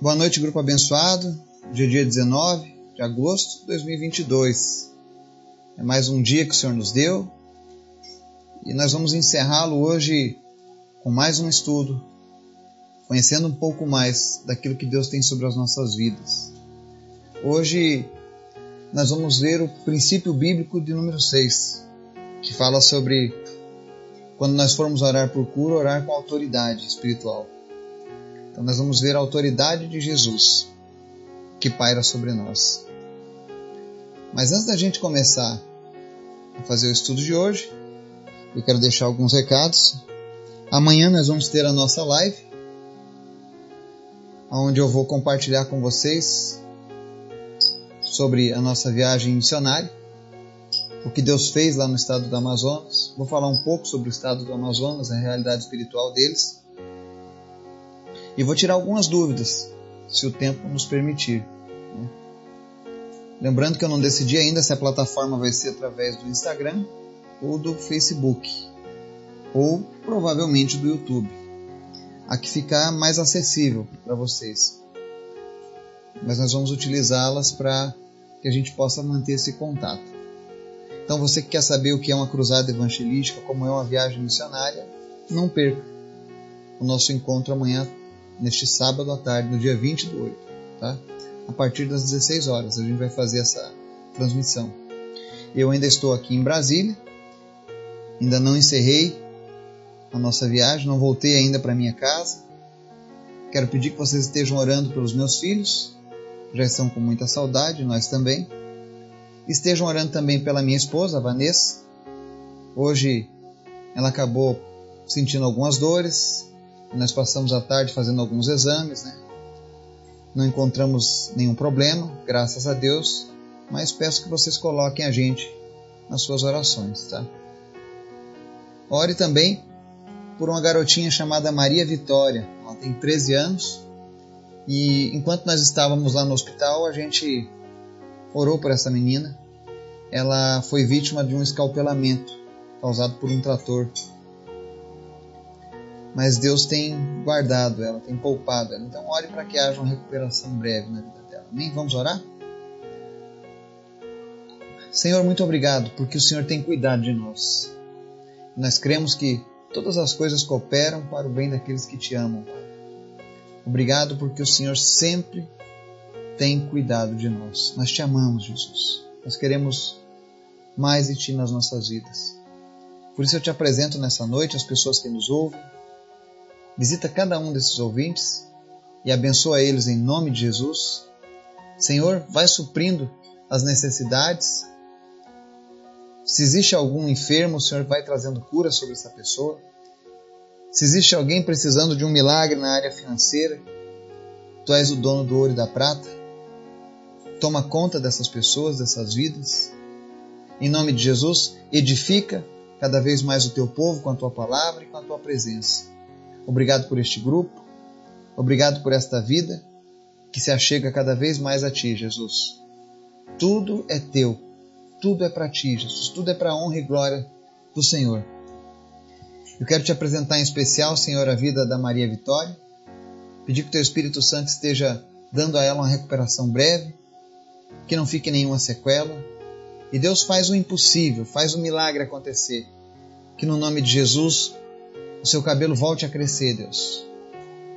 Boa noite, grupo abençoado. Dia, dia 19 de agosto de 2022. É mais um dia que o Senhor nos deu e nós vamos encerrá-lo hoje com mais um estudo, conhecendo um pouco mais daquilo que Deus tem sobre as nossas vidas. Hoje nós vamos ver o princípio bíblico de número 6, que fala sobre quando nós formos orar por cura, orar com autoridade espiritual. Então nós vamos ver a autoridade de Jesus que paira sobre nós. Mas antes da gente começar a fazer o estudo de hoje, eu quero deixar alguns recados. Amanhã nós vamos ter a nossa live, onde eu vou compartilhar com vocês sobre a nossa viagem missionária, o que Deus fez lá no estado do Amazonas. Vou falar um pouco sobre o estado do Amazonas, a realidade espiritual deles e vou tirar algumas dúvidas, se o tempo nos permitir. Né? Lembrando que eu não decidi ainda se a plataforma vai ser através do Instagram ou do Facebook, ou provavelmente do YouTube. A que ficar mais acessível para vocês. Mas nós vamos utilizá-las para que a gente possa manter esse contato. Então, você que quer saber o que é uma cruzada evangelística, como é uma viagem missionária, não perca o nosso encontro amanhã neste sábado à tarde, no dia 20 do 8, tá? A partir das 16 horas a gente vai fazer essa transmissão. Eu ainda estou aqui em Brasília, ainda não encerrei a nossa viagem, não voltei ainda para minha casa. Quero pedir que vocês estejam orando pelos meus filhos, já estão com muita saudade, nós também. Estejam orando também pela minha esposa, Vanessa. Hoje ela acabou sentindo algumas dores, nós passamos a tarde fazendo alguns exames, né? Não encontramos nenhum problema, graças a Deus, mas peço que vocês coloquem a gente nas suas orações, tá? Ore também por uma garotinha chamada Maria Vitória. Ela tem 13 anos e enquanto nós estávamos lá no hospital, a gente orou por essa menina. Ela foi vítima de um escalpelamento causado por um trator mas Deus tem guardado ela, tem poupado ela. Então, ore para que haja uma recuperação breve na vida dela. Amém? Vamos orar? Senhor, muito obrigado porque o Senhor tem cuidado de nós. Nós cremos que todas as coisas cooperam para o bem daqueles que te amam. Obrigado porque o Senhor sempre tem cuidado de nós. Nós te amamos, Jesus. Nós queremos mais de Ti nas nossas vidas. Por isso eu te apresento nessa noite as pessoas que nos ouvem, Visita cada um desses ouvintes e abençoa eles em nome de Jesus. Senhor, vai suprindo as necessidades. Se existe algum enfermo, o Senhor vai trazendo cura sobre essa pessoa. Se existe alguém precisando de um milagre na área financeira, Tu és o dono do ouro e da prata. Toma conta dessas pessoas, dessas vidas. Em nome de Jesus, edifica cada vez mais o teu povo com a tua palavra e com a tua presença. Obrigado por este grupo. Obrigado por esta vida que se achega cada vez mais a Ti, Jesus. Tudo é Teu. Tudo é para Ti, Jesus. Tudo é para a honra e glória do Senhor. Eu quero te apresentar em especial, Senhor, a vida da Maria Vitória. Pedir que Teu Espírito Santo esteja dando a ela uma recuperação breve, que não fique nenhuma sequela. E Deus faz o impossível, faz o milagre acontecer. Que no nome de Jesus o seu cabelo volte a crescer, Deus.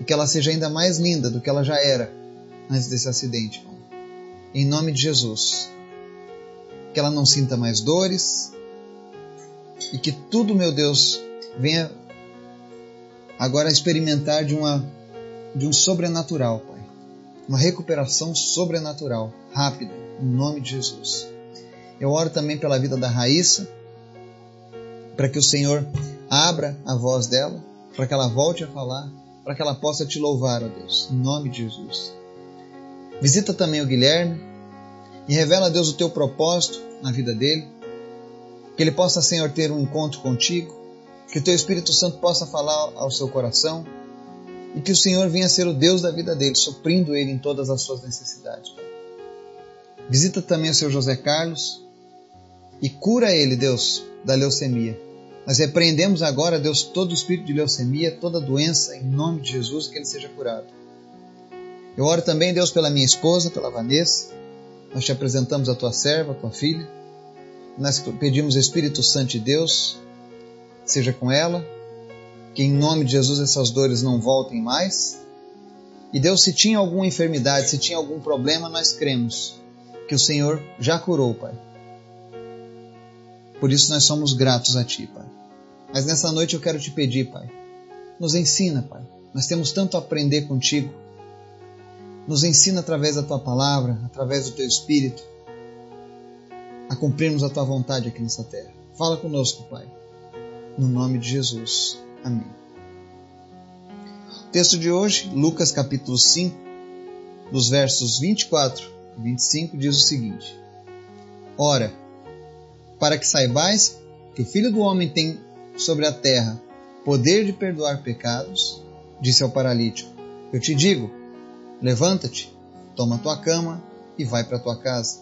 E que ela seja ainda mais linda do que ela já era antes desse acidente. Em nome de Jesus. Que ela não sinta mais dores. E que tudo, meu Deus, venha agora experimentar de, uma, de um sobrenatural, Pai. Uma recuperação sobrenatural, rápida, em nome de Jesus. Eu oro também pela vida da Raíssa, para que o Senhor Abra a voz dela para que ela volte a falar, para que ela possa te louvar, ó Deus, em nome de Jesus. Visita também o Guilherme e revela a Deus o teu propósito na vida dele. Que ele possa, Senhor, ter um encontro contigo, que o teu Espírito Santo possa falar ao seu coração e que o Senhor venha ser o Deus da vida dele, suprindo ele em todas as suas necessidades. Visita também o seu José Carlos e cura ele, Deus, da leucemia nós repreendemos agora, Deus, todo o espírito de leucemia, toda doença, em nome de Jesus, que ele seja curado. Eu oro também, Deus, pela minha esposa, pela Vanessa. Nós te apresentamos a tua serva, a tua filha. Nós pedimos, Espírito Santo de Deus, seja com ela, que em nome de Jesus essas dores não voltem mais. E Deus, se tinha alguma enfermidade, se tinha algum problema, nós cremos que o Senhor já curou, Pai. Por isso nós somos gratos a Ti, Pai. Mas nessa noite eu quero te pedir, Pai, nos ensina, Pai. Nós temos tanto a aprender contigo. Nos ensina através da Tua palavra, através do Teu Espírito, a cumprirmos a Tua vontade aqui nessa terra. Fala conosco, Pai. No nome de Jesus. Amém. O texto de hoje, Lucas capítulo 5, dos versos 24 e 25, diz o seguinte: Ora, para que saibais que o Filho do Homem tem sobre a terra poder de perdoar pecados, disse ao paralítico: Eu te digo, levanta-te, toma tua cama e vai para tua casa.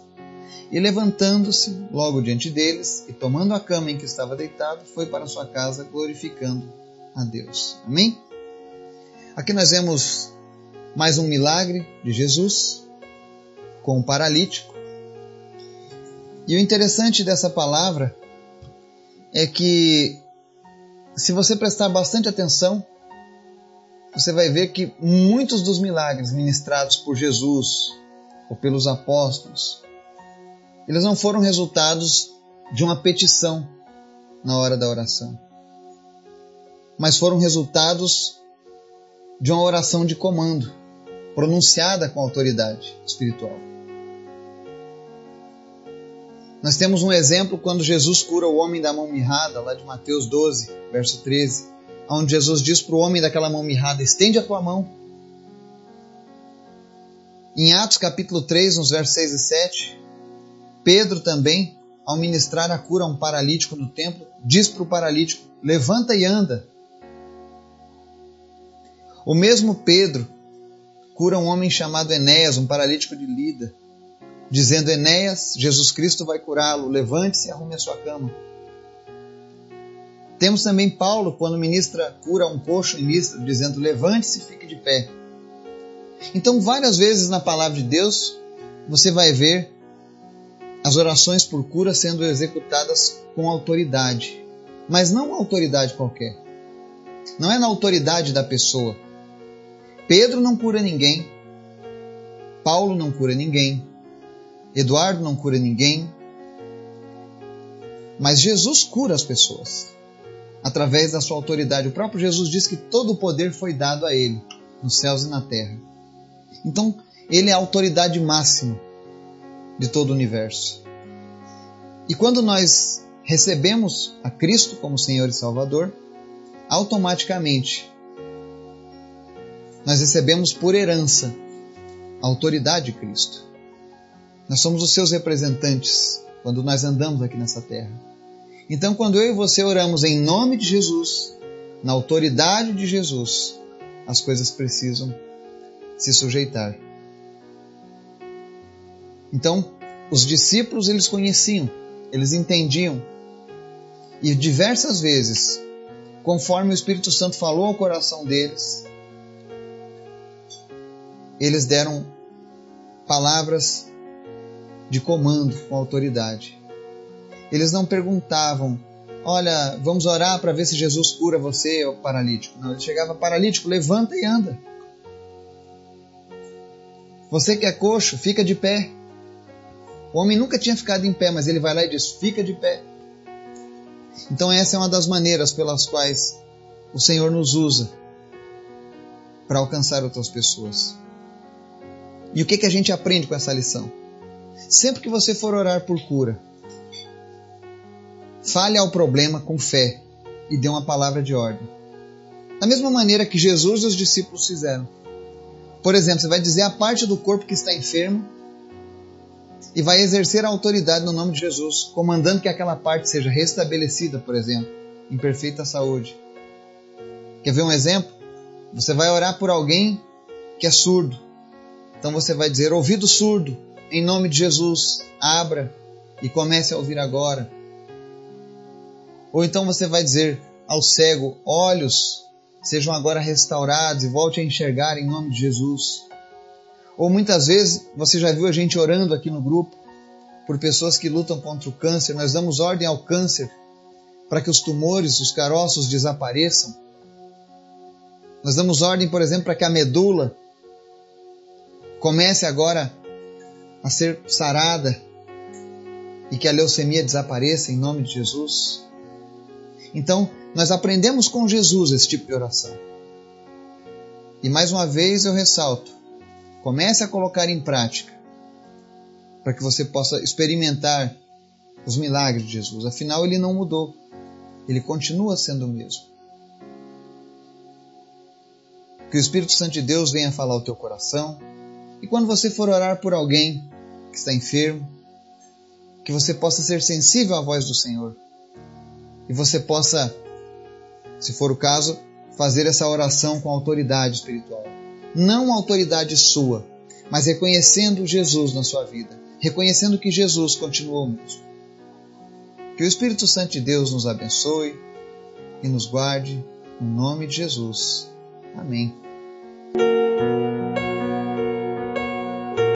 E levantando-se logo diante deles e tomando a cama em que estava deitado, foi para sua casa glorificando a Deus. Amém? Aqui nós vemos mais um milagre de Jesus com o paralítico. E o interessante dessa palavra é que, se você prestar bastante atenção, você vai ver que muitos dos milagres ministrados por Jesus ou pelos apóstolos, eles não foram resultados de uma petição na hora da oração mas foram resultados de uma oração de comando, pronunciada com autoridade espiritual. Nós temos um exemplo quando Jesus cura o homem da mão mirrada, lá de Mateus 12, verso 13, onde Jesus diz para o homem daquela mão mirrada: estende a tua mão. Em Atos capítulo 3, nos versos 6 e 7, Pedro também, ao ministrar a cura a um paralítico no templo, diz para o paralítico: levanta e anda. O mesmo Pedro cura um homem chamado Enéas, um paralítico de Lida, dizendo: Enéas, Jesus Cristo vai curá-lo, levante-se e arrume a sua cama. Temos também Paulo, quando ministra cura um coxo em Listra, dizendo: levante-se e fique de pé. Então, várias vezes na palavra de Deus, você vai ver as orações por cura sendo executadas com autoridade, mas não uma autoridade qualquer. Não é na autoridade da pessoa, Pedro não cura ninguém, Paulo não cura ninguém, Eduardo não cura ninguém, mas Jesus cura as pessoas através da sua autoridade. O próprio Jesus diz que todo o poder foi dado a ele, nos céus e na terra. Então, ele é a autoridade máxima de todo o universo. E quando nós recebemos a Cristo como Senhor e Salvador, automaticamente nós recebemos por herança a autoridade de Cristo. Nós somos os seus representantes quando nós andamos aqui nessa terra. Então, quando eu e você oramos em nome de Jesus, na autoridade de Jesus, as coisas precisam se sujeitar. Então, os discípulos eles conheciam, eles entendiam. E diversas vezes, conforme o Espírito Santo falou ao coração deles, eles deram palavras de comando com autoridade. Eles não perguntavam, olha, vamos orar para ver se Jesus cura você, ou paralítico. Não, ele chegava paralítico, levanta e anda. Você que é coxo, fica de pé. O homem nunca tinha ficado em pé, mas ele vai lá e diz: fica de pé. Então, essa é uma das maneiras pelas quais o Senhor nos usa para alcançar outras pessoas. E o que, que a gente aprende com essa lição? Sempre que você for orar por cura, fale ao problema com fé e dê uma palavra de ordem. Da mesma maneira que Jesus e os discípulos fizeram. Por exemplo, você vai dizer a parte do corpo que está enfermo e vai exercer a autoridade no nome de Jesus, comandando que aquela parte seja restabelecida, por exemplo, em perfeita saúde. Quer ver um exemplo? Você vai orar por alguém que é surdo. Então você vai dizer: ouvido surdo, em nome de Jesus, abra e comece a ouvir agora. Ou então você vai dizer ao cego: olhos, sejam agora restaurados e volte a enxergar em nome de Jesus. Ou muitas vezes você já viu a gente orando aqui no grupo por pessoas que lutam contra o câncer. Nós damos ordem ao câncer para que os tumores, os caroços desapareçam. Nós damos ordem, por exemplo, para que a medula comece agora a ser sarada e que a leucemia desapareça em nome de Jesus. Então, nós aprendemos com Jesus esse tipo de oração. E mais uma vez eu ressalto: comece a colocar em prática para que você possa experimentar os milagres de Jesus. Afinal, ele não mudou, ele continua sendo o mesmo. Que o Espírito Santo de Deus venha falar ao teu coração. E quando você for orar por alguém que está enfermo, que você possa ser sensível à voz do Senhor. E você possa, se for o caso, fazer essa oração com autoridade espiritual. Não autoridade sua, mas reconhecendo Jesus na sua vida, reconhecendo que Jesus continuou mesmo. Que o Espírito Santo de Deus nos abençoe e nos guarde, em nome de Jesus. Amém.